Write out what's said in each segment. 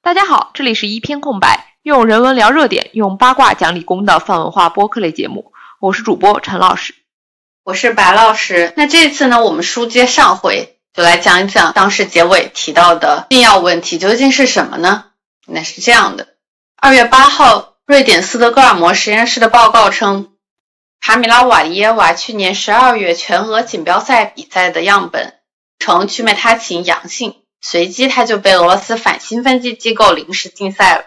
大家好，这里是一篇空白，用人文聊热点，用八卦讲理工的泛文化播客类节目。我是主播陈老师，我是白老师。那这次呢，我们书接上回，就来讲一讲当时结尾提到的禁药问题究竟是什么呢？那是这样的：二月八号，瑞典斯德哥尔摩实验室的报告称，卡米拉·瓦利耶娃去年十二月全俄锦标赛比赛的样本呈曲美他嗪阳性。随即，他就被俄罗斯反兴奋剂机构临时禁赛了。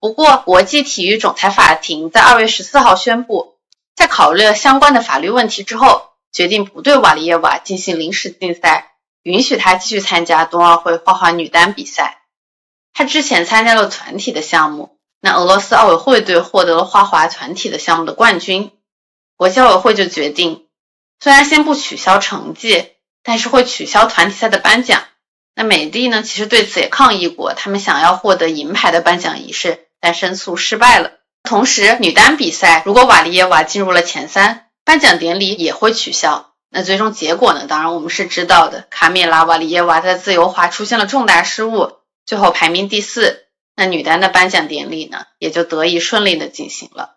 不过，国际体育仲裁法庭在二月十四号宣布，在考虑了相关的法律问题之后，决定不对瓦利耶娃进行临时禁赛，允许她继续参加冬奥会花滑女单比赛。她之前参加了团体的项目，那俄罗斯奥委会队获得了花滑团体的项目的冠军，国际奥委会就决定，虽然先不取消成绩，但是会取消团体赛的颁奖。那美帝呢？其实对此也抗议过，他们想要获得银牌的颁奖仪式，但申诉失败了。同时，女单比赛如果瓦利耶娃进入了前三，颁奖典礼也会取消。那最终结果呢？当然我们是知道的，卡米拉·瓦里耶娃在自由滑出现了重大失误，最后排名第四。那女单的颁奖典礼呢，也就得以顺利的进行了。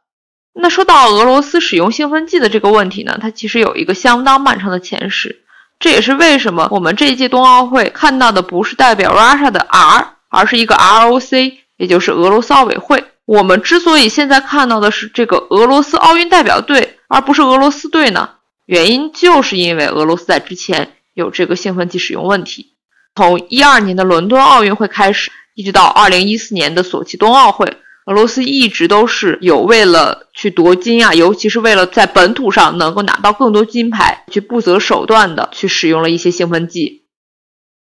那说到俄罗斯使用兴奋剂的这个问题呢，它其实有一个相当漫长的前史。这也是为什么我们这一届冬奥会看到的不是代表 Russia 的 R，而是一个 ROC，也就是俄罗斯奥委会。我们之所以现在看到的是这个俄罗斯奥运代表队，而不是俄罗斯队呢？原因就是因为俄罗斯在之前有这个兴奋剂使用问题。从一二年的伦敦奥运会开始，一直到二零一四年的索契冬奥会。俄罗斯一直都是有为了去夺金啊，尤其是为了在本土上能够拿到更多金牌，去不择手段的去使用了一些兴奋剂。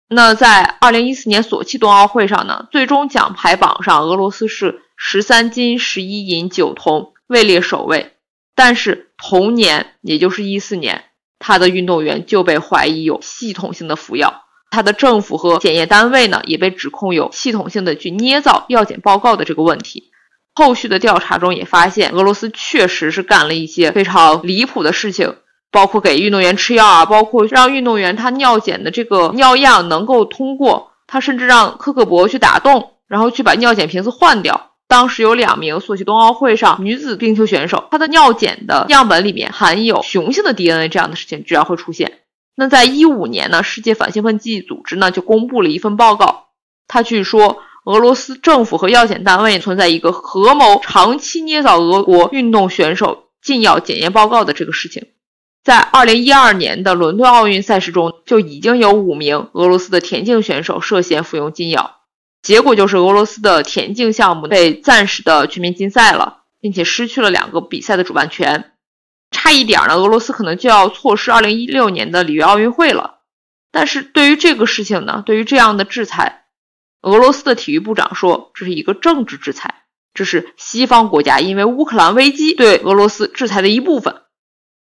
那在二零一四年索契冬奥会上呢，最终奖牌榜上俄罗斯是十三金十一银九铜，位列首位。但是同年，也就是一四年，他的运动员就被怀疑有系统性的服药。他的政府和检验单位呢，也被指控有系统性的去捏造药检报告的这个问题。后续的调查中也发现，俄罗斯确实是干了一些非常离谱的事情，包括给运动员吃药啊，包括让运动员他尿检的这个尿样能够通过，他甚至让科克博去打洞，然后去把尿检瓶子换掉。当时有两名索契冬奥会上女子冰球选手，她的尿检的样本里面含有雄性的 DNA，这样的事情居然会出现。那在一五年呢，世界反兴奋剂组织呢就公布了一份报告，他据说俄罗斯政府和药检单位存在一个合谋，长期捏造俄国运动选手禁药检验报告的这个事情。在二零一二年的伦敦奥运赛事中，就已经有五名俄罗斯的田径选手涉嫌服用禁药，结果就是俄罗斯的田径项目被暂时的全面禁赛了，并且失去了两个比赛的主办权。差一点呢，俄罗斯可能就要错失二零一六年的里约奥运会了。但是对于这个事情呢，对于这样的制裁，俄罗斯的体育部长说这是一个政治制裁，这是西方国家因为乌克兰危机对俄罗斯制裁的一部分。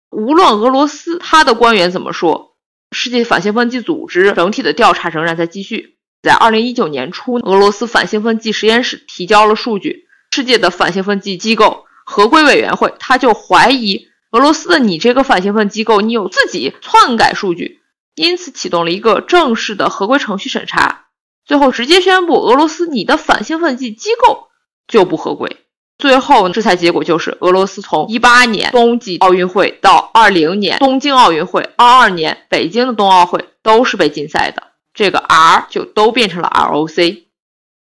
无论俄罗斯他的官员怎么说，世界反兴奋剂组织整体的调查仍然在继续。在二零一九年初，俄罗斯反兴奋剂实验室提交了数据，世界的反兴奋剂机构合规委员会他就怀疑。俄罗斯的你这个反兴奋机构，你有自己篡改数据，因此启动了一个正式的合规程序审查，最后直接宣布俄罗斯你的反兴奋剂机构就不合规。最后制裁结果就是俄罗斯从一八年冬季奥运会到二零年东京奥运会、二二年北京的冬奥会都是被禁赛的，这个 R 就都变成了 ROC。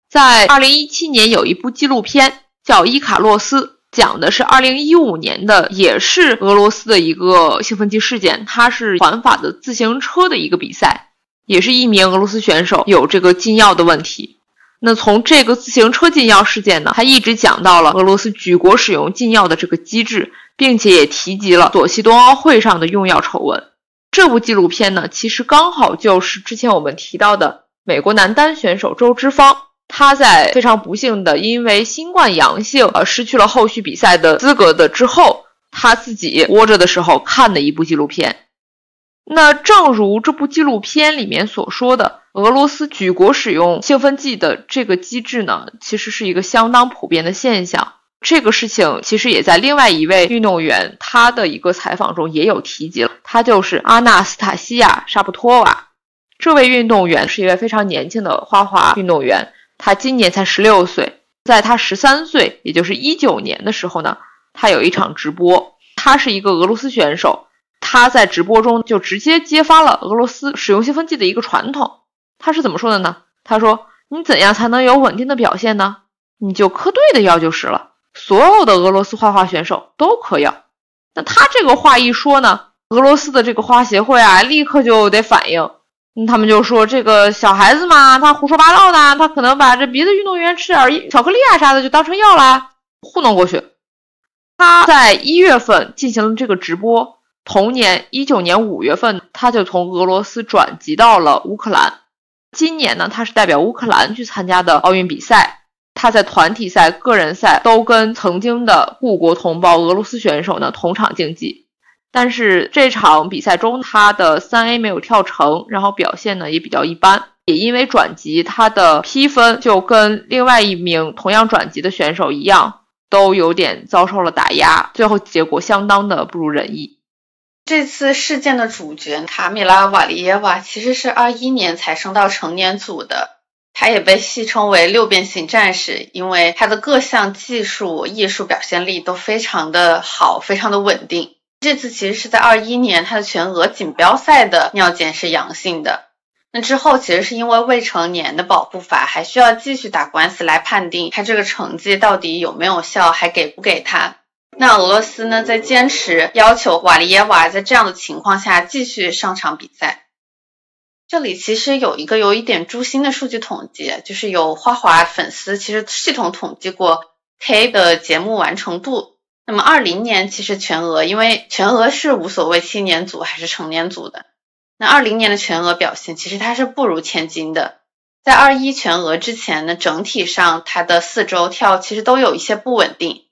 在二零一七年有一部纪录片叫《伊卡洛斯》。讲的是二零一五年的，也是俄罗斯的一个兴奋剂事件。它是环法的自行车的一个比赛，也是一名俄罗斯选手有这个禁药的问题。那从这个自行车禁药事件呢，他一直讲到了俄罗斯举国使用禁药的这个机制，并且也提及了索契冬奥会上的用药丑闻。这部纪录片呢，其实刚好就是之前我们提到的美国男单选手周之芳。他在非常不幸的因为新冠阳性而失去了后续比赛的资格的之后，他自己窝着的时候看的一部纪录片。那正如这部纪录片里面所说的，俄罗斯举国使用兴奋剂的这个机制呢，其实是一个相当普遍的现象。这个事情其实也在另外一位运动员他的一个采访中也有提及了，他就是阿纳斯塔西亚·沙布托娃。这位运动员是一位非常年轻的花滑运动员，他今年才十六岁。在他十三岁，也就是一九年的时候呢，他有一场直播，他是一个俄罗斯选手。他在直播中就直接揭发了俄罗斯使用兴奋剂的一个传统。他是怎么说的呢？他说：“你怎样才能有稳定的表现呢？你就磕对的药就是了。所有的俄罗斯画画选手都嗑药。”那他这个话一说呢，俄罗斯的这个花协会啊，立刻就得反应。他们就说：“这个小孩子嘛，他胡说八道呢，他可能把这别的运动员吃点巧克力啊啥的就当成药啦，糊弄过去。”他在一月份进行了这个直播。同年一九年五月份，他就从俄罗斯转籍到了乌克兰。今年呢，他是代表乌克兰去参加的奥运比赛。他在团体赛、个人赛都跟曾经的故国同胞俄罗斯选手呢同场竞技。但是这场比赛中，他的三 A 没有跳成，然后表现呢也比较一般。也因为转籍，他的批分就跟另外一名同样转籍的选手一样，都有点遭受了打压。最后结果相当的不如人意。这次事件的主角卡米拉·瓦利耶娃其实是二一年才升到成年组的，他也被戏称为“六边形战士”，因为他的各项技术、艺术表现力都非常的好，非常的稳定。这次其实是在二一年，他的全俄锦标赛的尿检是阳性的。那之后其实是因为未成年的保护法，还需要继续打官司来判定他这个成绩到底有没有效，还给不给他。那俄罗斯呢，在坚持要求瓦利耶娃在这样的情况下继续上场比赛。这里其实有一个有一点诛心的数据统计，就是有花滑粉丝其实系统统计过 K 的节目完成度。那么二零年其实全俄，因为全俄是无所谓青年组还是成年组的。那二零年的全俄表现其实它是不如千金的。在二一全俄之前呢，整体上它的四周跳其实都有一些不稳定。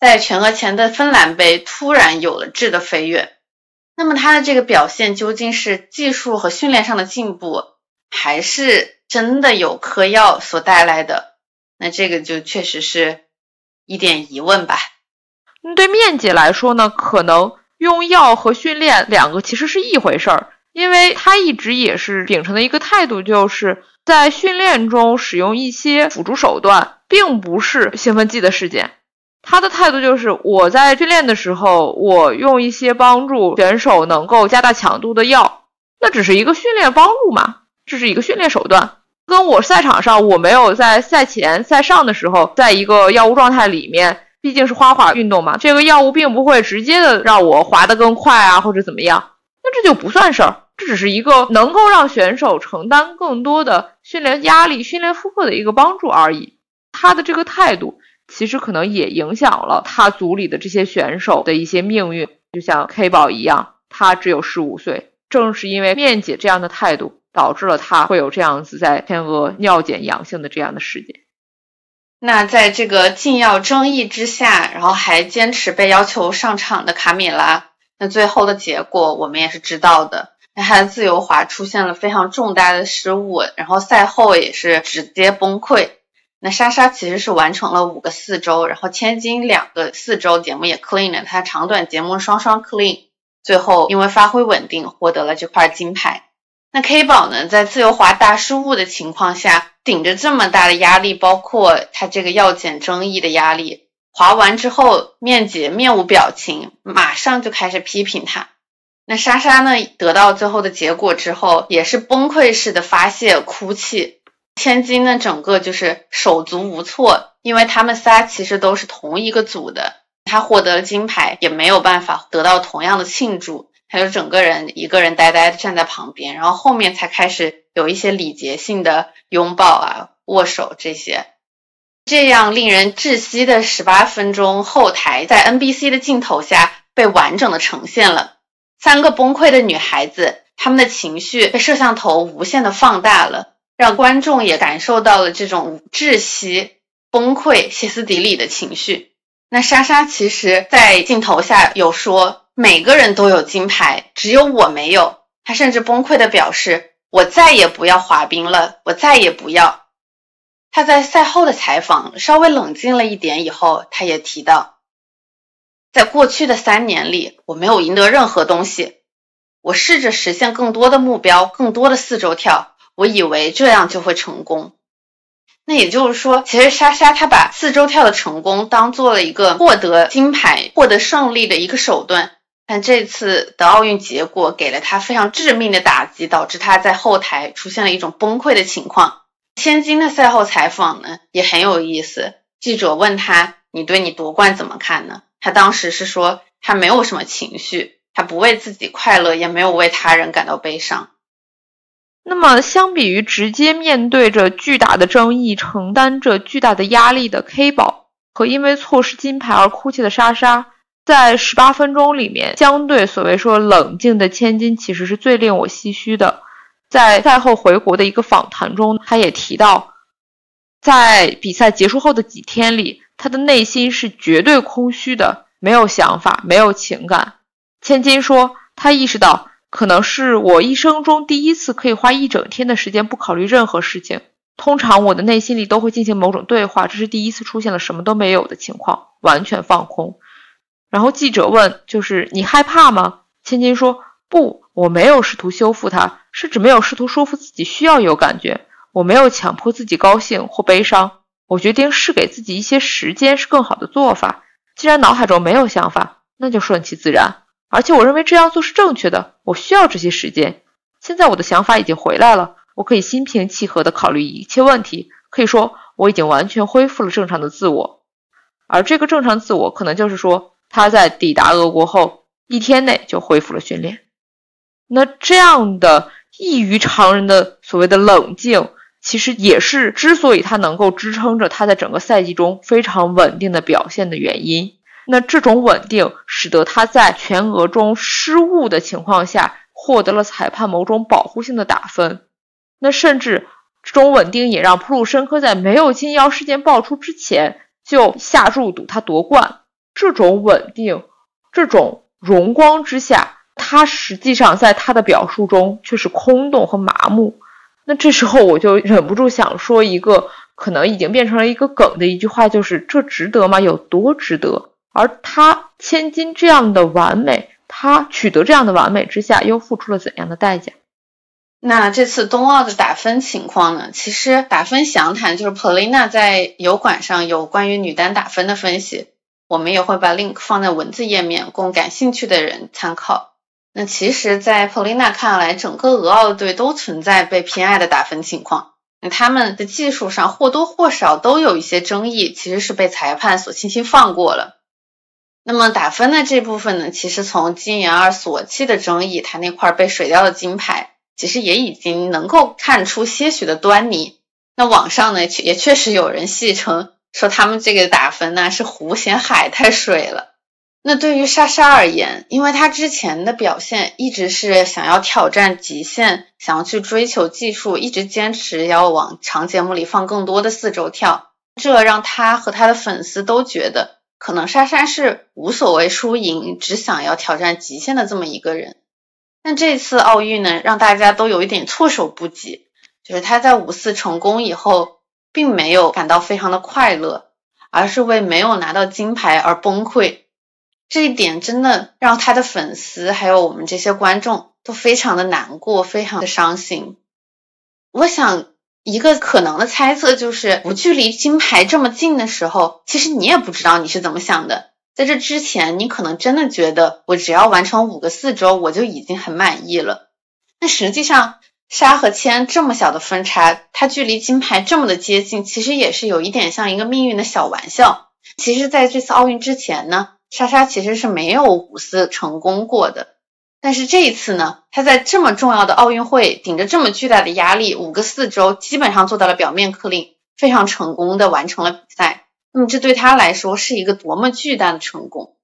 在全俄前的芬兰杯突然有了质的飞跃，那么他的这个表现究竟是技术和训练上的进步，还是真的有嗑药所带来的？那这个就确实是一点疑问吧。对面姐来说呢，可能用药和训练两个其实是一回事儿，因为他一直也是秉承的一个态度，就是在训练中使用一些辅助手段，并不是兴奋剂的事件。他的态度就是，我在训练的时候，我用一些帮助选手能够加大强度的药，那只是一个训练帮助嘛，这是一个训练手段，跟我赛场上我没有在赛前、赛上的时候，在一个药物状态里面，毕竟是花滑运动嘛，这个药物并不会直接的让我滑得更快啊，或者怎么样，那这就不算事儿，这只是一个能够让选手承担更多的训练压力、训练负荷的一个帮助而已。他的这个态度。其实可能也影响了他组里的这些选手的一些命运，就像 K 宝一样，他只有十五岁。正是因为面姐这样的态度，导致了他会有这样子在天鹅尿检阳性的这样的事件。那在这个禁药争议之下，然后还坚持被要求上场的卡米拉，那最后的结果我们也是知道的，那他的自由滑出现了非常重大的失误，然后赛后也是直接崩溃。那莎莎其实是完成了五个四周，然后千金两个四周节目也 clean 了，她长短节目双双 clean，最后因为发挥稳定获得了这块金牌。那 K 宝呢，在自由滑大失误的情况下，顶着这么大的压力，包括他这个药检争议的压力，滑完之后面姐面无表情，马上就开始批评他。那莎莎呢，得到最后的结果之后，也是崩溃式的发泄哭泣。千金呢，整个就是手足无措，因为他们仨其实都是同一个组的，他获得了金牌，也没有办法得到同样的庆祝，他就整个人一个人呆呆的站在旁边，然后后面才开始有一些礼节性的拥抱啊、握手这些，这样令人窒息的十八分钟后台，在 NBC 的镜头下被完整的呈现了，三个崩溃的女孩子，她们的情绪被摄像头无限的放大了。让观众也感受到了这种窒息、崩溃、歇斯底里的情绪。那莎莎其实，在镜头下有说：“每个人都有金牌，只有我没有。他甚至崩溃的表示：“我再也不要滑冰了，我再也不要。”他在赛后的采访稍微冷静了一点以后，他也提到，在过去的三年里，我没有赢得任何东西。我试着实现更多的目标，更多的四周跳，我以为这样就会成功。那也就是说，其实莎莎她把四周跳的成功当做了一个获得金牌、获得胜利的一个手段，但这次的奥运结果给了她非常致命的打击，导致她在后台出现了一种崩溃的情况。千金的赛后采访呢也很有意思，记者问他：“你对你夺冠怎么看呢？”他当时是说他没有什么情绪，他不为自己快乐，也没有为他人感到悲伤。那么，相比于直接面对着巨大的争议、承担着巨大的压力的 K 宝和因为错失金牌而哭泣的莎莎，在十八分钟里面，相对所谓说冷静的千金，其实是最令我唏嘘的。在赛后回国的一个访谈中，他也提到，在比赛结束后的几天里，他的内心是绝对空虚的，没有想法，没有情感。千金说，他意识到。可能是我一生中第一次可以花一整天的时间不考虑任何事情。通常我的内心里都会进行某种对话，这是第一次出现了什么都没有的情况，完全放空。然后记者问：“就是你害怕吗？”千金说：“不，我没有试图修复它，甚至没有试图说服自己需要有感觉。我没有强迫自己高兴或悲伤。我决定是给自己一些时间是更好的做法。既然脑海中没有想法，那就顺其自然。”而且我认为这样做是正确的。我需要这些时间。现在我的想法已经回来了，我可以心平气和地考虑一切问题。可以说，我已经完全恢复了正常的自我。而这个正常自我，可能就是说，他在抵达俄国后一天内就恢复了训练。那这样的异于常人的所谓的冷静，其实也是之所以他能够支撑着他在整个赛季中非常稳定的表现的原因。那这种稳定使得他在全俄中失误的情况下获得了裁判某种保护性的打分。那甚至这种稳定也让普鲁申科在没有金腰事件爆出之前就下注赌他夺冠。这种稳定，这种荣光之下，他实际上在他的表述中却是空洞和麻木。那这时候我就忍不住想说一个可能已经变成了一个梗的一句话，就是这值得吗？有多值得？而他千金这样的完美，他取得这样的完美之下，又付出了怎样的代价？那这次冬奥的打分情况呢？其实打分详谈就是 Polina 在油管上有关于女单打分的分析，我们也会把 link 放在文字页面，供感兴趣的人参考。那其实，在 Polina 看来，整个俄奥队都存在被偏爱的打分情况，那他们的技术上或多或少都有一些争议，其实是被裁判所轻轻放过了。那么打分的这部分呢，其实从金妍儿索契的争议，他那块被水掉的金牌，其实也已经能够看出些许的端倪。那网上呢，也确实有人戏称说他们这个打分呢是湖嫌海太水了。那对于莎莎而言，因为她之前的表现一直是想要挑战极限，想要去追求技术，一直坚持要往长节目里放更多的四周跳，这让她和她的粉丝都觉得。可能莎莎是无所谓输赢，只想要挑战极限的这么一个人。但这次奥运呢，让大家都有一点措手不及，就是他在五四成功以后，并没有感到非常的快乐，而是为没有拿到金牌而崩溃。这一点真的让他的粉丝还有我们这些观众都非常的难过，非常的伤心。我想。一个可能的猜测就是，不距离金牌这么近的时候，其实你也不知道你是怎么想的。在这之前，你可能真的觉得我只要完成五个四周，我就已经很满意了。那实际上，沙和千这么小的分差，它距离金牌这么的接近，其实也是有一点像一个命运的小玩笑。其实，在这次奥运之前呢，莎莎其实是没有五四成功过的。但是这一次呢，他在这么重要的奥运会，顶着这么巨大的压力，五个四周基本上做到了表面克令，非常成功的完成了比赛。那么这对他来说是一个多么巨大的成功！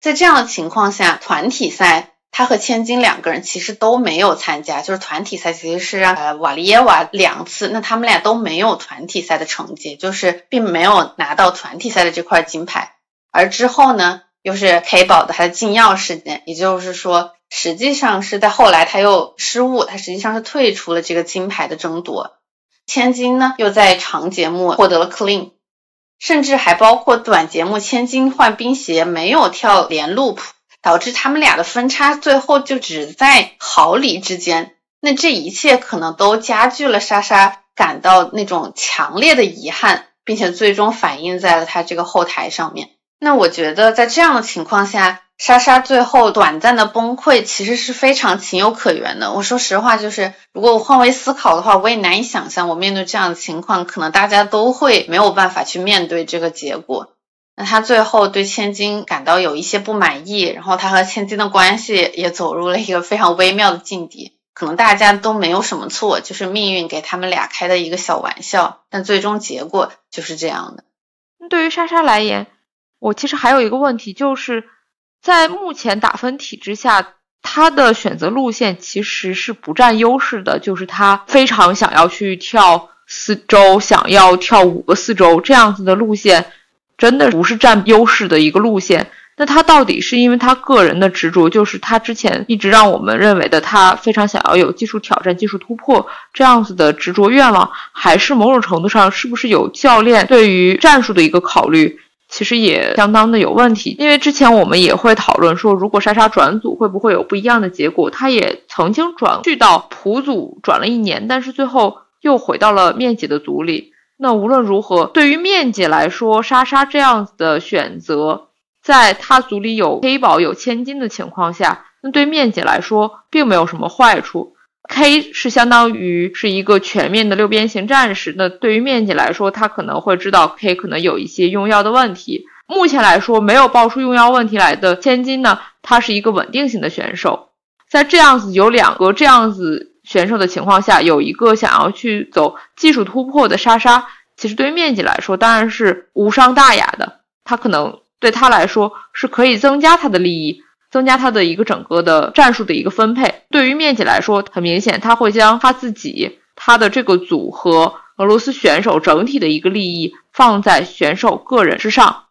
在这样的情况下，团体赛他和千金两个人其实都没有参加，就是团体赛其实是让呃瓦利耶娃两次，那他们俩都没有团体赛的成绩，就是并没有拿到团体赛的这块金牌。而之后呢？又是 K 宝的他的禁药事件，也就是说，实际上是在后来他又失误，他实际上是退出了这个金牌的争夺。千金呢，又在长节目获得了 clean，甚至还包括短节目千金换冰鞋没有跳连 loop，导致他们俩的分差最后就只在毫厘之间。那这一切可能都加剧了莎莎感到那种强烈的遗憾，并且最终反映在了她这个后台上面。那我觉得在这样的情况下。莎莎最后短暂的崩溃，其实是非常情有可原的。我说实话，就是如果我换位思考的话，我也难以想象，我面对这样的情况，可能大家都会没有办法去面对这个结果。那他最后对千金感到有一些不满意，然后他和千金的关系也走入了一个非常微妙的境地。可能大家都没有什么错，就是命运给他们俩开的一个小玩笑，但最终结果就是这样的。对于莎莎来言，我其实还有一个问题就是。在目前打分体制下，他的选择路线其实是不占优势的，就是他非常想要去跳四周，想要跳五个四周这样子的路线，真的不是占优势的一个路线。那他到底是因为他个人的执着，就是他之前一直让我们认为的他非常想要有技术挑战、技术突破这样子的执着愿望，还是某种程度上是不是有教练对于战术的一个考虑？其实也相当的有问题，因为之前我们也会讨论说，如果莎莎转组会不会有不一样的结果？她也曾经转去到普组转了一年，但是最后又回到了面姐的组里。那无论如何，对于面姐来说，莎莎这样子的选择，在她组里有黑宝有千金的情况下，那对面姐来说并没有什么坏处。K 是相当于是一个全面的六边形战士，那对于面积来说，他可能会知道 K 可能有一些用药的问题。目前来说，没有爆出用药问题来的千金呢，他是一个稳定型的选手。在这样子有两个这样子选手的情况下，有一个想要去走技术突破的莎莎，其实对于面积来说当然是无伤大雅的。他可能对他来说是可以增加他的利益。增加他的一个整个的战术的一个分配，对于面积来说，很明显他会将他自己他的这个组和俄罗斯选手整体的一个利益放在选手个人之上，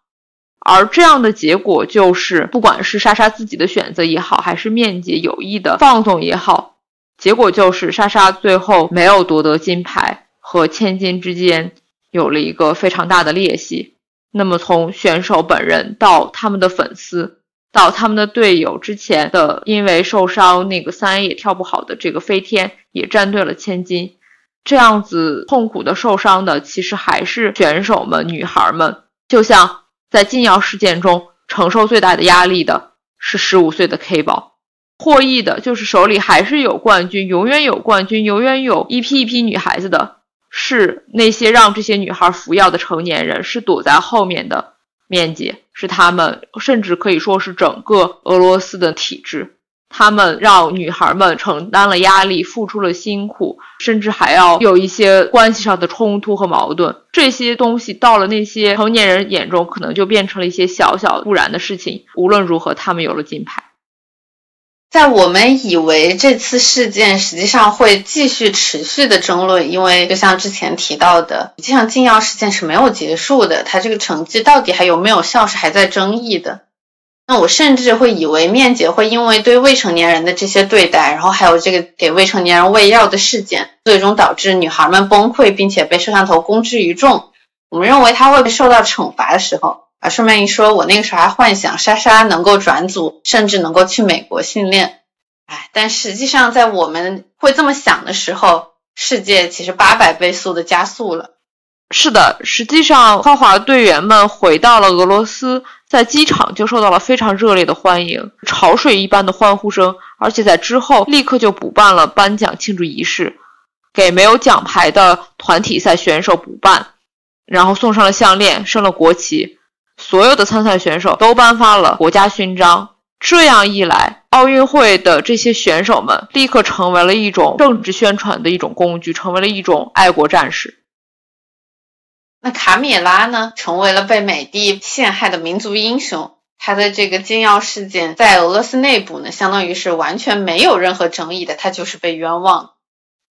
而这样的结果就是，不管是莎莎自己的选择也好，还是面积有意的放纵也好，结果就是莎莎最后没有夺得金牌，和千金之间有了一个非常大的裂隙。那么从选手本人到他们的粉丝。到他们的队友之前的，因为受伤，那个三 A 也跳不好的这个飞天也站队了千金，这样子痛苦的受伤的，其实还是选手们、女孩们。就像在禁药事件中，承受最大的压力的是十五岁的 K 宝，获益的就是手里还是有冠军，永远有冠军，永远有一批一批女孩子的，是那些让这些女孩服药的成年人，是躲在后面的。面积是他们，甚至可以说是整个俄罗斯的体制。他们让女孩们承担了压力，付出了辛苦，甚至还要有一些关系上的冲突和矛盾。这些东西到了那些成年人眼中，可能就变成了一些小小不然的事情。无论如何，他们有了金牌。在我们以为这次事件实际上会继续持续的争论，因为就像之前提到的，实际上禁药事件是没有结束的，它这个成绩到底还有没有效是还在争议的。那我甚至会以为面姐会因为对未成年人的这些对待，然后还有这个给未成年人喂药的事件，最终导致女孩们崩溃，并且被摄像头公之于众。我们认为她会受到惩罚的时候。顺便一说，我那个时候还幻想莎莎能够转组，甚至能够去美国训练。哎，但实际上，在我们会这么想的时候，世界其实八百倍速的加速了。是的，实际上，花滑队员们回到了俄罗斯，在机场就受到了非常热烈的欢迎，潮水一般的欢呼声，而且在之后立刻就补办了颁奖庆祝仪式，给没有奖牌的团体赛选手补办，然后送上了项链，升了国旗。所有的参赛选手都颁发了国家勋章，这样一来，奥运会的这些选手们立刻成为了一种政治宣传的一种工具，成为了一种爱国战士。那卡米拉呢，成为了被美帝陷害的民族英雄。他的这个禁药事件在俄罗斯内部呢，相当于是完全没有任何争议的，他就是被冤枉。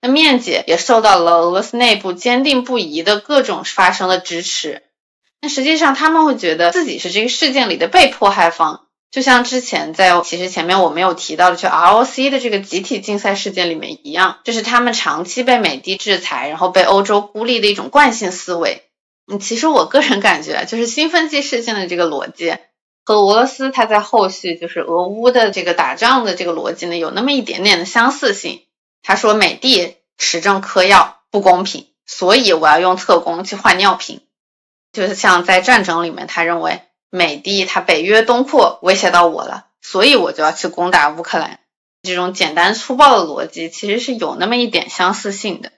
那面姐也受到了俄罗斯内部坚定不移的各种发声的支持。那实际上他们会觉得自己是这个事件里的被迫害方，就像之前在其实前面我没有提到的，就 ROC 的这个集体竞赛事件里面一样，这是他们长期被美帝制裁，然后被欧洲孤立的一种惯性思维。嗯，其实我个人感觉，就是兴奋剂事件的这个逻辑和俄罗斯它在后续就是俄乌的这个打仗的这个逻辑呢，有那么一点点的相似性。他说美帝持证嗑药不公平，所以我要用特工去换尿瓶。就是像在战争里面，他认为美帝他北约东扩威胁到我了，所以我就要去攻打乌克兰。这种简单粗暴的逻辑其实是有那么一点相似性的。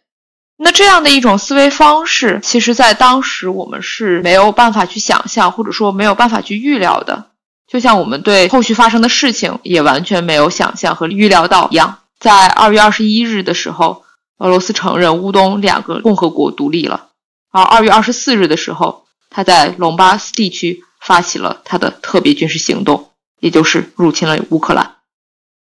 那这样的一种思维方式，其实在当时我们是没有办法去想象，或者说没有办法去预料的。就像我们对后续发生的事情也完全没有想象和预料到一样。在二月二十一日的时候，俄罗斯承认乌东两个共和国独立了，而二月二十四日的时候。他在隆巴斯地区发起了他的特别军事行动，也就是入侵了乌克兰。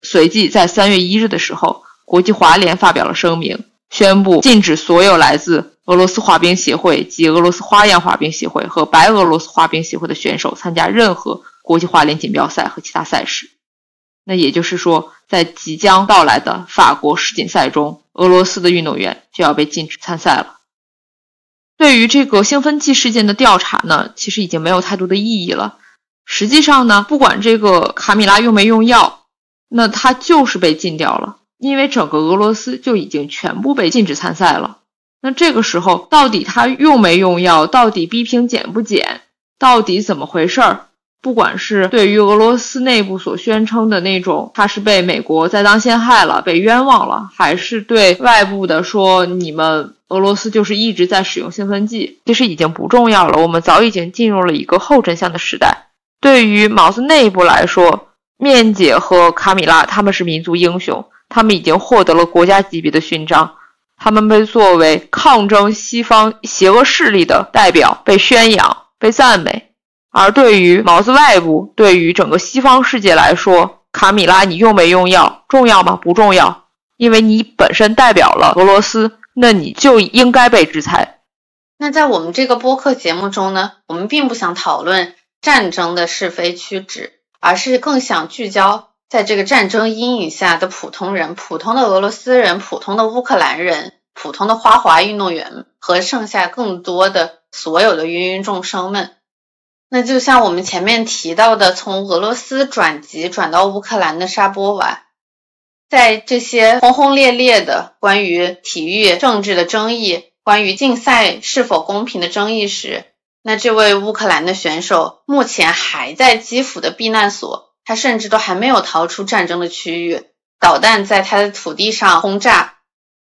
随即在三月一日的时候，国际滑联发表了声明，宣布禁止所有来自俄罗斯滑冰协会及俄罗斯花样滑冰协会和白俄罗斯滑冰协会的选手参加任何国际滑联锦标赛和其他赛事。那也就是说，在即将到来的法国世锦赛中，俄罗斯的运动员就要被禁止参赛了。对于这个兴奋剂事件的调查呢，其实已经没有太多的意义了。实际上呢，不管这个卡米拉用没用药，那他就是被禁掉了，因为整个俄罗斯就已经全部被禁止参赛了。那这个时候，到底他用没用药，到底逼平减不减，到底怎么回事儿？不管是对于俄罗斯内部所宣称的那种他是被美国栽赃陷害了、被冤枉了，还是对外部的说你们。俄罗斯就是一直在使用兴奋剂，其实已经不重要了。我们早已经进入了一个后真相的时代。对于毛子内部来说，面姐和卡米拉他们是民族英雄，他们已经获得了国家级别的勋章，他们被作为抗争西方邪恶势力的代表被宣扬、被赞美。而对于毛子外部，对于整个西方世界来说，卡米拉你用没用药重要吗？不重要，因为你本身代表了俄罗斯。那你就应该被制裁。那在我们这个播客节目中呢，我们并不想讨论战争的是非曲直，而是更想聚焦在这个战争阴影下的普通人、普通的俄罗斯人、普通的乌克兰人、普通的花滑运动员和剩下更多的所有的芸芸众生们。那就像我们前面提到的，从俄罗斯转籍转到乌克兰的沙波娃。在这些轰轰烈烈的关于体育政治的争议、关于竞赛是否公平的争议时，那这位乌克兰的选手目前还在基辅的避难所，他甚至都还没有逃出战争的区域，导弹在他的土地上轰炸，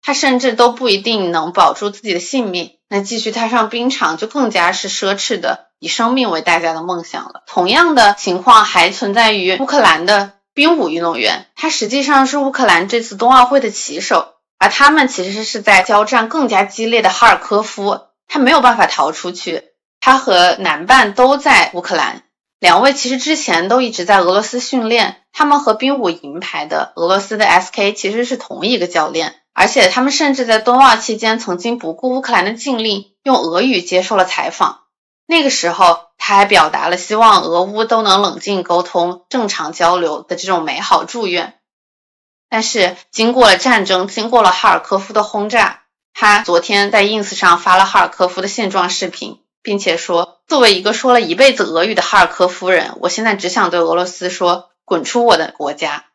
他甚至都不一定能保住自己的性命。那继续踏上冰场就更加是奢侈的以生命为代价的梦想了。同样的情况还存在于乌克兰的。冰舞运动员，他实际上是乌克兰这次冬奥会的旗手，而他们其实是在交战更加激烈的哈尔科夫，他没有办法逃出去。他和男伴都在乌克兰，两位其实之前都一直在俄罗斯训练。他们和冰舞银牌的俄罗斯的 SK 其实是同一个教练，而且他们甚至在冬奥期间曾经不顾乌克兰的禁令，用俄语接受了采访。那个时候，他还表达了希望俄乌都能冷静沟通、正常交流的这种美好祝愿。但是，经过了战争，经过了哈尔科夫的轰炸，他昨天在 ins 上发了哈尔科夫的现状视频，并且说：“作为一个说了一辈子俄语的哈尔科夫人，我现在只想对俄罗斯说，滚出我的国家。”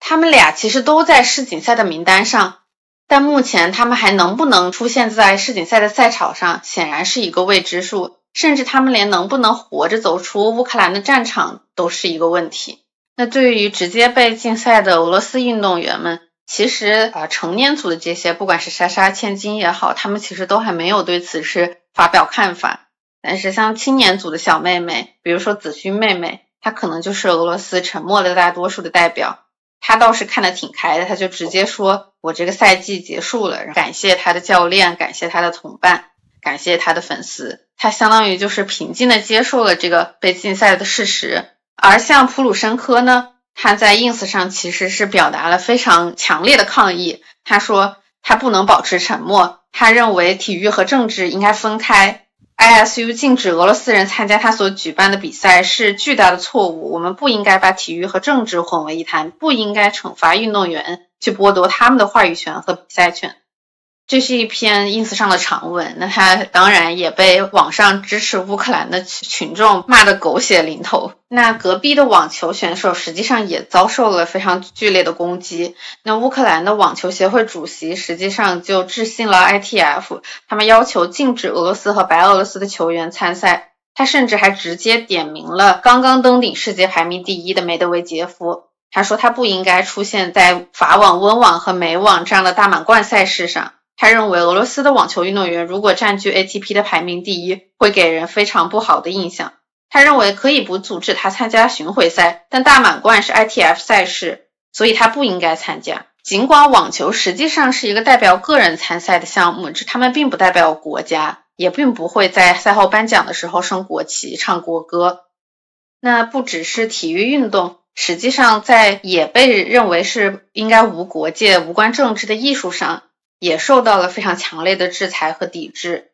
他们俩其实都在世锦赛的名单上，但目前他们还能不能出现在世锦赛的赛场上，显然是一个未知数。甚至他们连能不能活着走出乌克兰的战场都是一个问题。那对于直接被禁赛的俄罗斯运动员们，其实啊，成年组的这些，不管是莎莎、千金也好，他们其实都还没有对此事发表看法。但是像青年组的小妹妹，比如说子勋妹妹，她可能就是俄罗斯沉默的大多数的代表。她倒是看得挺开的，她就直接说：“我这个赛季结束了，感谢她的教练，感谢她的同伴。”感谢他的粉丝，他相当于就是平静的接受了这个被禁赛的事实。而像普鲁申科呢，他在 ins 上其实是表达了非常强烈的抗议。他说他不能保持沉默，他认为体育和政治应该分开。ISU 禁止俄罗斯人参加他所举办的比赛是巨大的错误。我们不应该把体育和政治混为一谈，不应该惩罚运动员，去剥夺他们的话语权和比赛权。这是一篇 ins 上的长文，那他当然也被网上支持乌克兰的群众骂得狗血淋头。那隔壁的网球选手实际上也遭受了非常剧烈的攻击。那乌克兰的网球协会主席实际上就致信了 ITF，他们要求禁止俄罗斯和白俄罗斯的球员参赛。他甚至还直接点名了刚刚登顶世界排名第一的梅德韦杰夫，他说他不应该出现在法网、温网和美网这样的大满贯赛事上。他认为俄罗斯的网球运动员如果占据 ATP 的排名第一，会给人非常不好的印象。他认为可以不阻止他参加巡回赛，但大满贯是 ITF 赛事，所以他不应该参加。尽管网球实际上是一个代表个人参赛的项目，这他们并不代表国家，也并不会在赛后颁奖的时候升国旗、唱国歌。那不只是体育运动，实际上在也被认为是应该无国界、无关政治的艺术上。也受到了非常强烈的制裁和抵制。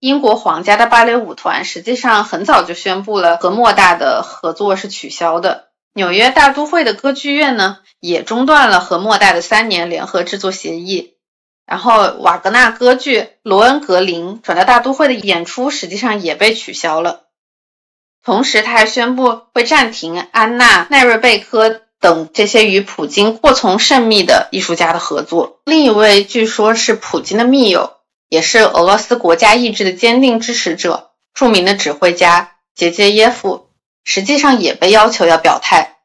英国皇家的芭蕾舞团实际上很早就宣布了和莫大的合作是取消的。纽约大都会的歌剧院呢，也中断了和莫大的三年联合制作协议。然后瓦格纳歌剧《罗恩格林》转到大都会的演出实际上也被取消了。同时，他还宣布会暂停安娜奈瑞贝科。等这些与普京过从甚密的艺术家的合作，另一位据说是普京的密友，也是俄罗斯国家意志的坚定支持者，著名的指挥家杰杰耶夫，实际上也被要求要表态。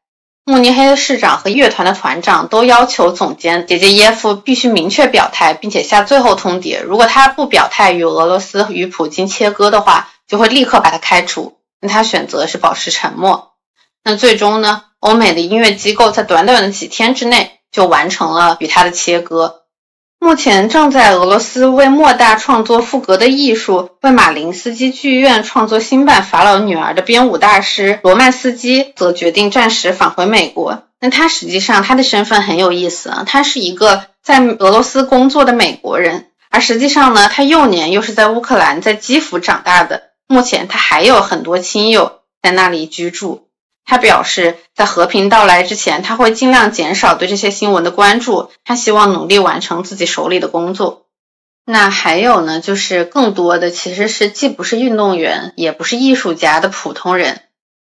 慕尼黑的市长和乐团的团长都要求总监杰杰耶夫必须明确表态，并且下最后通牒，如果他不表态与俄罗斯与普京切割的话，就会立刻把他开除。那他选择是保持沉默。那最终呢？欧美的音乐机构在短短的几天之内就完成了与他的切割。目前正在俄罗斯为莫大创作赋格的艺术，为马林斯基剧院创作新版《法老女儿》的编舞大师罗曼斯基则决定暂时返回美国。那他实际上他的身份很有意思啊，他是一个在俄罗斯工作的美国人，而实际上呢，他幼年又是在乌克兰在基辅长大的。目前他还有很多亲友在那里居住。他表示，在和平到来之前，他会尽量减少对这些新闻的关注。他希望努力完成自己手里的工作。那还有呢，就是更多的其实是既不是运动员，也不是艺术家的普通人。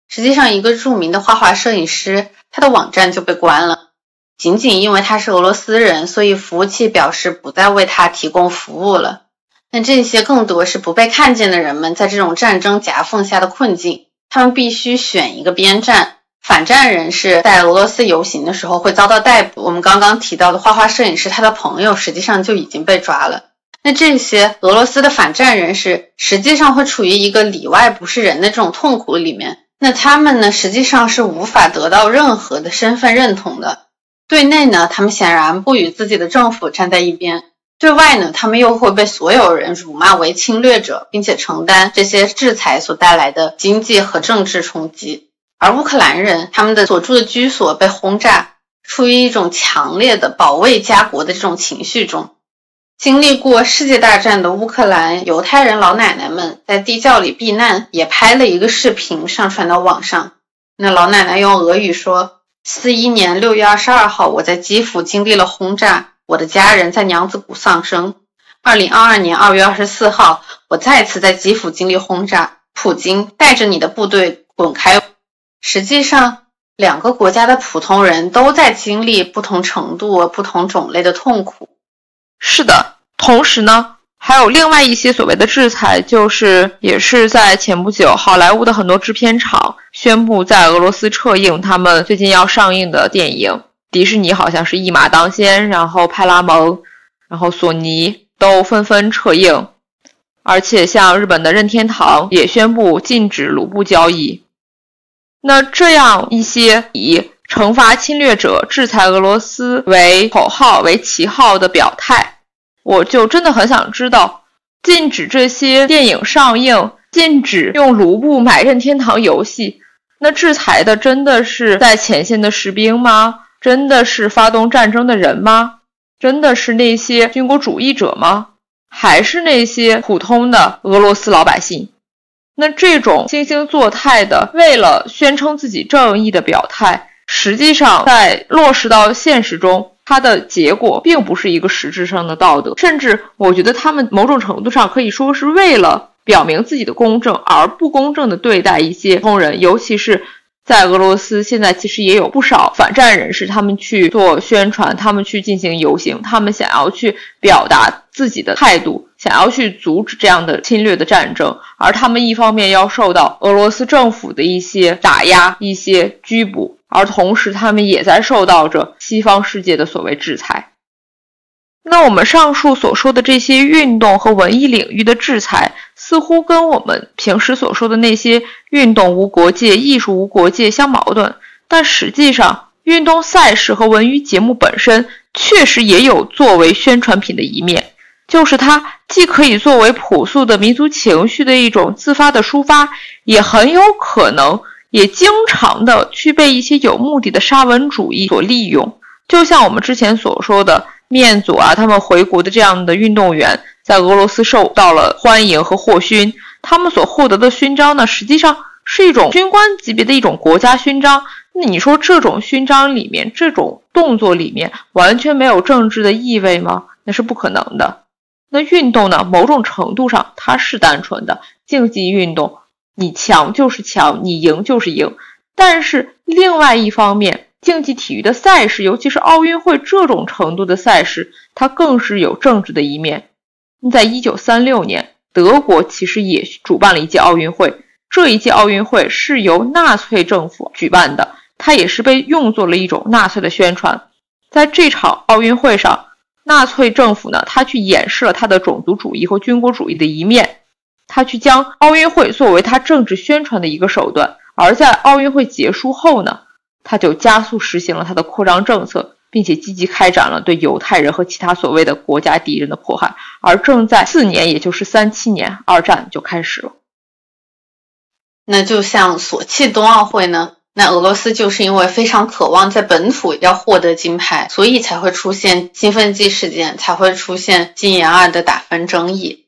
实际上，一个著名的画画摄影师，他的网站就被关了，仅仅因为他是俄罗斯人，所以服务器表示不再为他提供服务了。那这些更多是不被看见的人们在这种战争夹缝下的困境。他们必须选一个边站，反战人士在俄罗斯游行的时候会遭到逮捕。我们刚刚提到的画画摄影师，他的朋友实际上就已经被抓了。那这些俄罗斯的反战人士实际上会处于一个里外不是人的这种痛苦里面。那他们呢，实际上是无法得到任何的身份认同的。对内呢，他们显然不与自己的政府站在一边。对外呢，他们又会被所有人辱骂为侵略者，并且承担这些制裁所带来的经济和政治冲击。而乌克兰人，他们的所住的居所被轰炸，处于一种强烈的保卫家国的这种情绪中。经历过世界大战的乌克兰犹太人老奶奶们在地窖里避难，也拍了一个视频上传到网上。那老奶奶用俄语说：“四一年六月二十二号，我在基辅经历了轰炸。”我的家人在娘子谷丧生。二零二二年二月二十四号，我再次在基辅经历轰炸。普京带着你的部队滚开！实际上，两个国家的普通人都在经历不同程度、不同种类的痛苦。是的，同时呢，还有另外一些所谓的制裁，就是也是在前不久，好莱坞的很多制片厂宣布在俄罗斯撤映他们最近要上映的电影。迪士尼好像是一马当先，然后派拉蒙，然后索尼都纷纷撤映，而且像日本的任天堂也宣布禁止卢布交易。那这样一些以惩罚侵略者、制裁俄罗斯为口号、为旗号的表态，我就真的很想知道：禁止这些电影上映，禁止用卢布买任天堂游戏，那制裁的真的是在前线的士兵吗？真的是发动战争的人吗？真的是那些军国主义者吗？还是那些普通的俄罗斯老百姓。那这种惺惺作态的，为了宣称自己正义的表态，实际上在落实到现实中，它的结果并不是一个实质上的道德，甚至我觉得他们某种程度上可以说是为了表明自己的公正而不公正的对待一些普通人，尤其是。在俄罗斯，现在其实也有不少反战人士，他们去做宣传，他们去进行游行，他们想要去表达自己的态度，想要去阻止这样的侵略的战争。而他们一方面要受到俄罗斯政府的一些打压、一些拘捕，而同时他们也在受到着西方世界的所谓制裁。那我们上述所说的这些运动和文艺领域的制裁。似乎跟我们平时所说的那些运动无国界、艺术无国界相矛盾，但实际上，运动赛事和文娱节目本身确实也有作为宣传品的一面，就是它既可以作为朴素的民族情绪的一种自发的抒发，也很有可能也经常的去被一些有目的的沙文主义所利用，就像我们之前所说的面组啊，他们回国的这样的运动员。在俄罗斯受到了欢迎和获勋，他们所获得的勋章呢，实际上是一种军官级别的一种国家勋章。那你说这种勋章里面，这种动作里面完全没有政治的意味吗？那是不可能的。那运动呢，某种程度上它是单纯的竞技运动，你强就是强，你赢就是赢。但是另外一方面，竞技体育的赛事，尤其是奥运会这种程度的赛事，它更是有政治的一面。在一九三六年，德国其实也主办了一届奥运会。这一届奥运会是由纳粹政府举办的，它也是被用作了一种纳粹的宣传。在这场奥运会上，纳粹政府呢，他去演示了他的种族主义和军国主义的一面，他去将奥运会作为他政治宣传的一个手段。而在奥运会结束后呢，他就加速实行了他的扩张政策。并且积极开展了对犹太人和其他所谓的国家敌人的迫害，而正在四年，也就是三七年，二战就开始了。那就像索契冬奥会呢？那俄罗斯就是因为非常渴望在本土要获得金牌，所以才会出现兴奋剂事件，才会出现金研二的打分争议。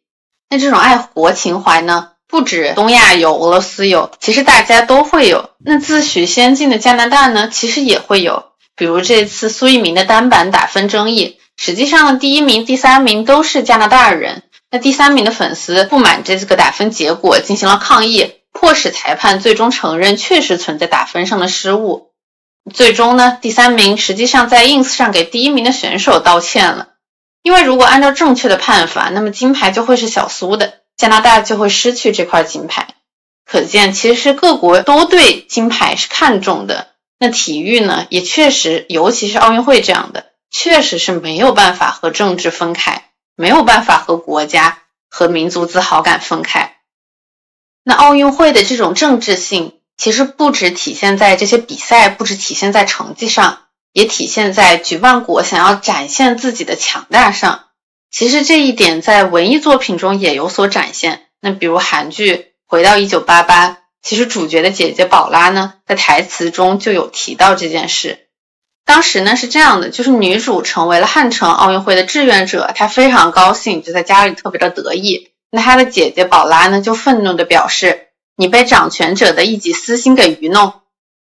那这种爱国情怀呢，不止东亚有，俄罗斯有，其实大家都会有。那自诩先进的加拿大呢，其实也会有。比如这次苏一鸣的单板打分争议，实际上第一名、第三名都是加拿大人。那第三名的粉丝不满这个打分结果，进行了抗议，迫使裁判最终承认确实存在打分上的失误。最终呢，第三名实际上在 ins 上给第一名的选手道歉了，因为如果按照正确的判罚，那么金牌就会是小苏的，加拿大就会失去这块金牌。可见，其实各国都对金牌是看重的。那体育呢，也确实，尤其是奥运会这样的，确实是没有办法和政治分开，没有办法和国家和民族自豪感分开。那奥运会的这种政治性，其实不只体现在这些比赛，不只体现在成绩上，也体现在举办国想要展现自己的强大上。其实这一点在文艺作品中也有所展现。那比如韩剧《回到一九八八》。其实主角的姐姐宝拉呢，在台词中就有提到这件事。当时呢是这样的，就是女主成为了汉城奥运会的志愿者，她非常高兴，就在家里特别的得意。那她的姐姐宝拉呢，就愤怒的表示：“你被掌权者的一己私心给愚弄。”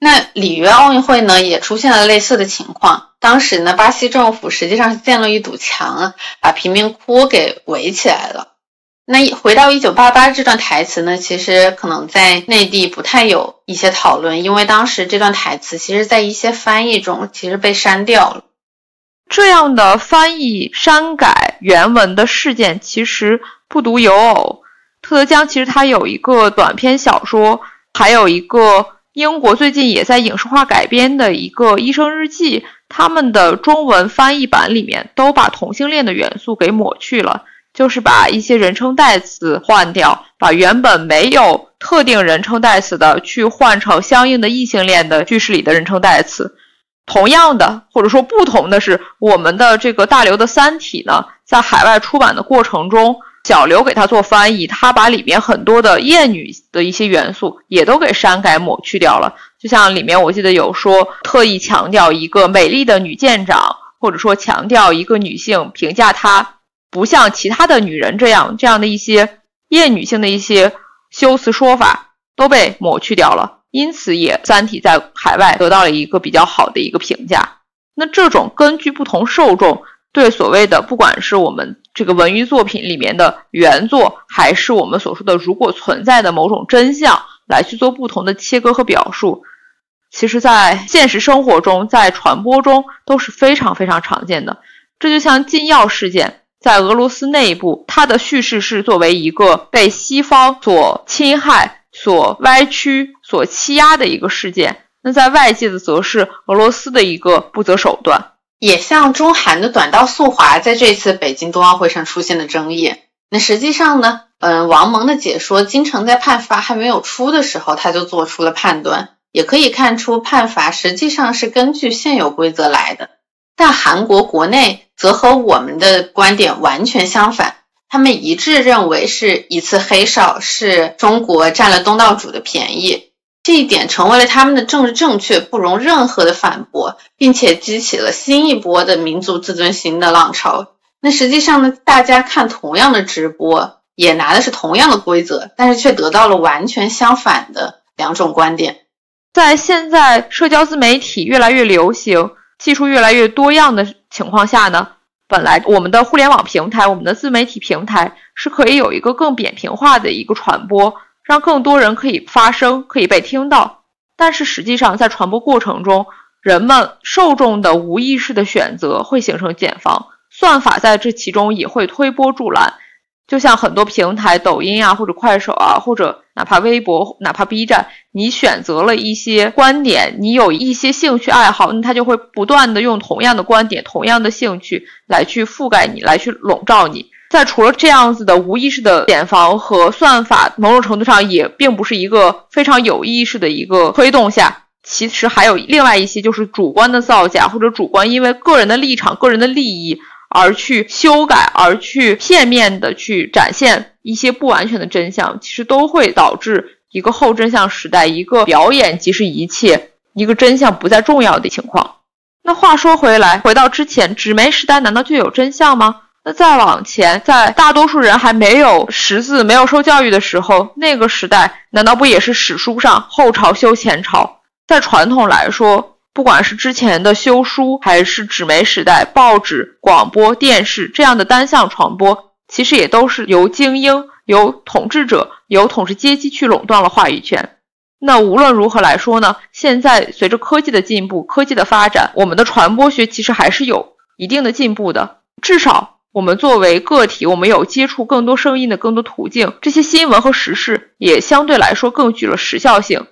那里约奥运会呢，也出现了类似的情况。当时呢，巴西政府实际上是建了一堵墙，把贫民窟给围起来了。那回到一九八八这段台词呢，其实可能在内地不太有一些讨论，因为当时这段台词其实在一些翻译中其实被删掉了。这样的翻译删改原文的事件其实不独有偶。特德·江其实他有一个短篇小说，还有一个英国最近也在影视化改编的一个《医生日记》，他们的中文翻译版里面都把同性恋的元素给抹去了。就是把一些人称代词换掉，把原本没有特定人称代词的去换成相应的异性恋的句式里的人称代词。同样的，或者说不同的是，我们的这个大刘的《三体》呢，在海外出版的过程中，小刘给他做翻译，他把里面很多的厌女的一些元素也都给删改抹去掉了。就像里面我记得有说，特意强调一个美丽的女舰长，或者说强调一个女性评价她。不像其他的女人这样，这样的一些厌女性的一些修辞说法都被抹去掉了，因此也《三体》在海外得到了一个比较好的一个评价。那这种根据不同受众对所谓的，不管是我们这个文艺作品里面的原作，还是我们所说的如果存在的某种真相，来去做不同的切割和表述，其实，在现实生活中，在传播中都是非常非常常见的。这就像禁药事件。在俄罗斯内部，它的叙事是作为一个被西方所侵害、所歪曲、所欺压的一个事件；那在外界的，则是俄罗斯的一个不择手段。也像中韩的短道速滑在这次北京冬奥会上出现的争议。那实际上呢，嗯，王蒙的解说，金城在判罚还没有出的时候，他就做出了判断，也可以看出判罚实际上是根据现有规则来的。但韩国国内则和我们的观点完全相反，他们一致认为是一次黑哨，是中国占了东道主的便宜，这一点成为了他们的政治正确，不容任何的反驳，并且激起了新一波的民族自尊心的浪潮。那实际上呢，大家看同样的直播，也拿的是同样的规则，但是却得到了完全相反的两种观点。在现在社交自媒体越来越流行。技术越来越多样的情况下呢，本来我们的互联网平台、我们的自媒体平台是可以有一个更扁平化的一个传播，让更多人可以发声、可以被听到。但是实际上，在传播过程中，人们受众的无意识的选择会形成茧房，算法在这其中也会推波助澜。就像很多平台，抖音啊，或者快手啊，或者哪怕微博，哪怕 B 站，你选择了一些观点，你有一些兴趣爱好，那它就会不断的用同样的观点、同样的兴趣来去覆盖你，来去笼罩你。在除了这样子的无意识的减防和算法，某种程度上也并不是一个非常有意识的一个推动下，其实还有另外一些就是主观的造假，或者主观因为个人的立场、个人的利益。而去修改，而去片面的去展现一些不完全的真相，其实都会导致一个后真相时代，一个表演即是一切，一个真相不再重要的情况。那话说回来，回到之前，纸媒时代难道就有真相吗？那再往前，在大多数人还没有识字、没有受教育的时候，那个时代难道不也是史书上后朝修前朝？在传统来说。不管是之前的修书，还是纸媒时代，报纸、广播电视这样的单向传播，其实也都是由精英、由统治者、由统治阶级去垄断了话语权。那无论如何来说呢？现在随着科技的进步、科技的发展，我们的传播学其实还是有一定的进步的。至少我们作为个体，我们有接触更多声音的更多途径，这些新闻和时事也相对来说更具了时效性。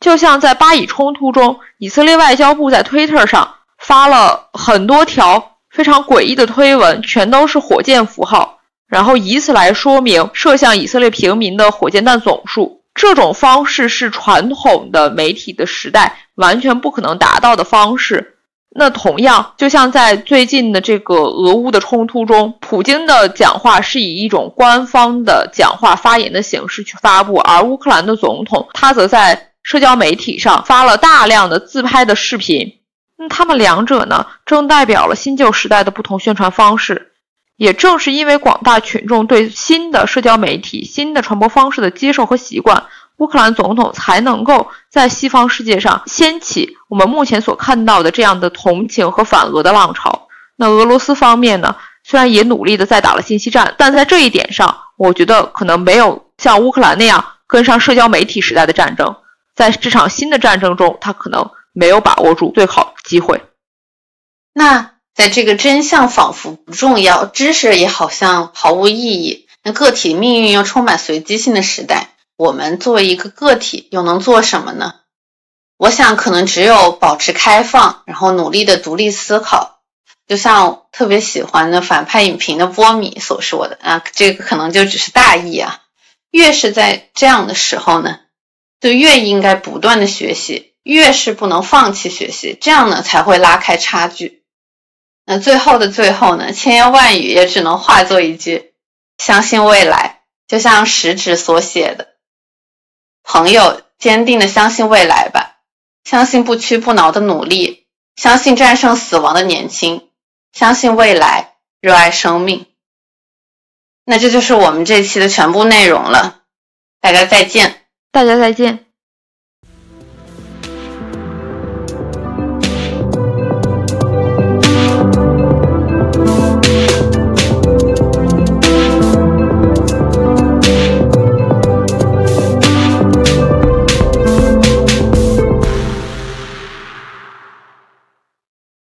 就像在巴以冲突中，以色列外交部在推特上发了很多条非常诡异的推文，全都是火箭符号，然后以此来说明射向以色列平民的火箭弹总数。这种方式是传统的媒体的时代完全不可能达到的方式。那同样，就像在最近的这个俄乌的冲突中，普京的讲话是以一种官方的讲话发言的形式去发布，而乌克兰的总统他则在。社交媒体上发了大量的自拍的视频，那他们两者呢，正代表了新旧时代的不同宣传方式。也正是因为广大群众对新的社交媒体、新的传播方式的接受和习惯，乌克兰总统才能够在西方世界上掀起我们目前所看到的这样的同情和反俄的浪潮。那俄罗斯方面呢，虽然也努力的在打了信息战，但在这一点上，我觉得可能没有像乌克兰那样跟上社交媒体时代的战争。在这场新的战争中，他可能没有把握住最好机会。那在这个真相仿佛不重要，知识也好像毫无意义，那个体命运又充满随机性的时代，我们作为一个个体又能做什么呢？我想，可能只有保持开放，然后努力的独立思考。就像特别喜欢的反派影评的波米所说的啊，这个可能就只是大意啊。越是在这样的时候呢？就越应该不断的学习，越是不能放弃学习，这样呢才会拉开差距。那最后的最后呢，千言万语也只能化作一句：相信未来。就像食指所写的：“朋友，坚定的相信未来吧，相信不屈不挠的努力，相信战胜死亡的年轻，相信未来，热爱生命。”那这就是我们这期的全部内容了，大家再见。大家再见。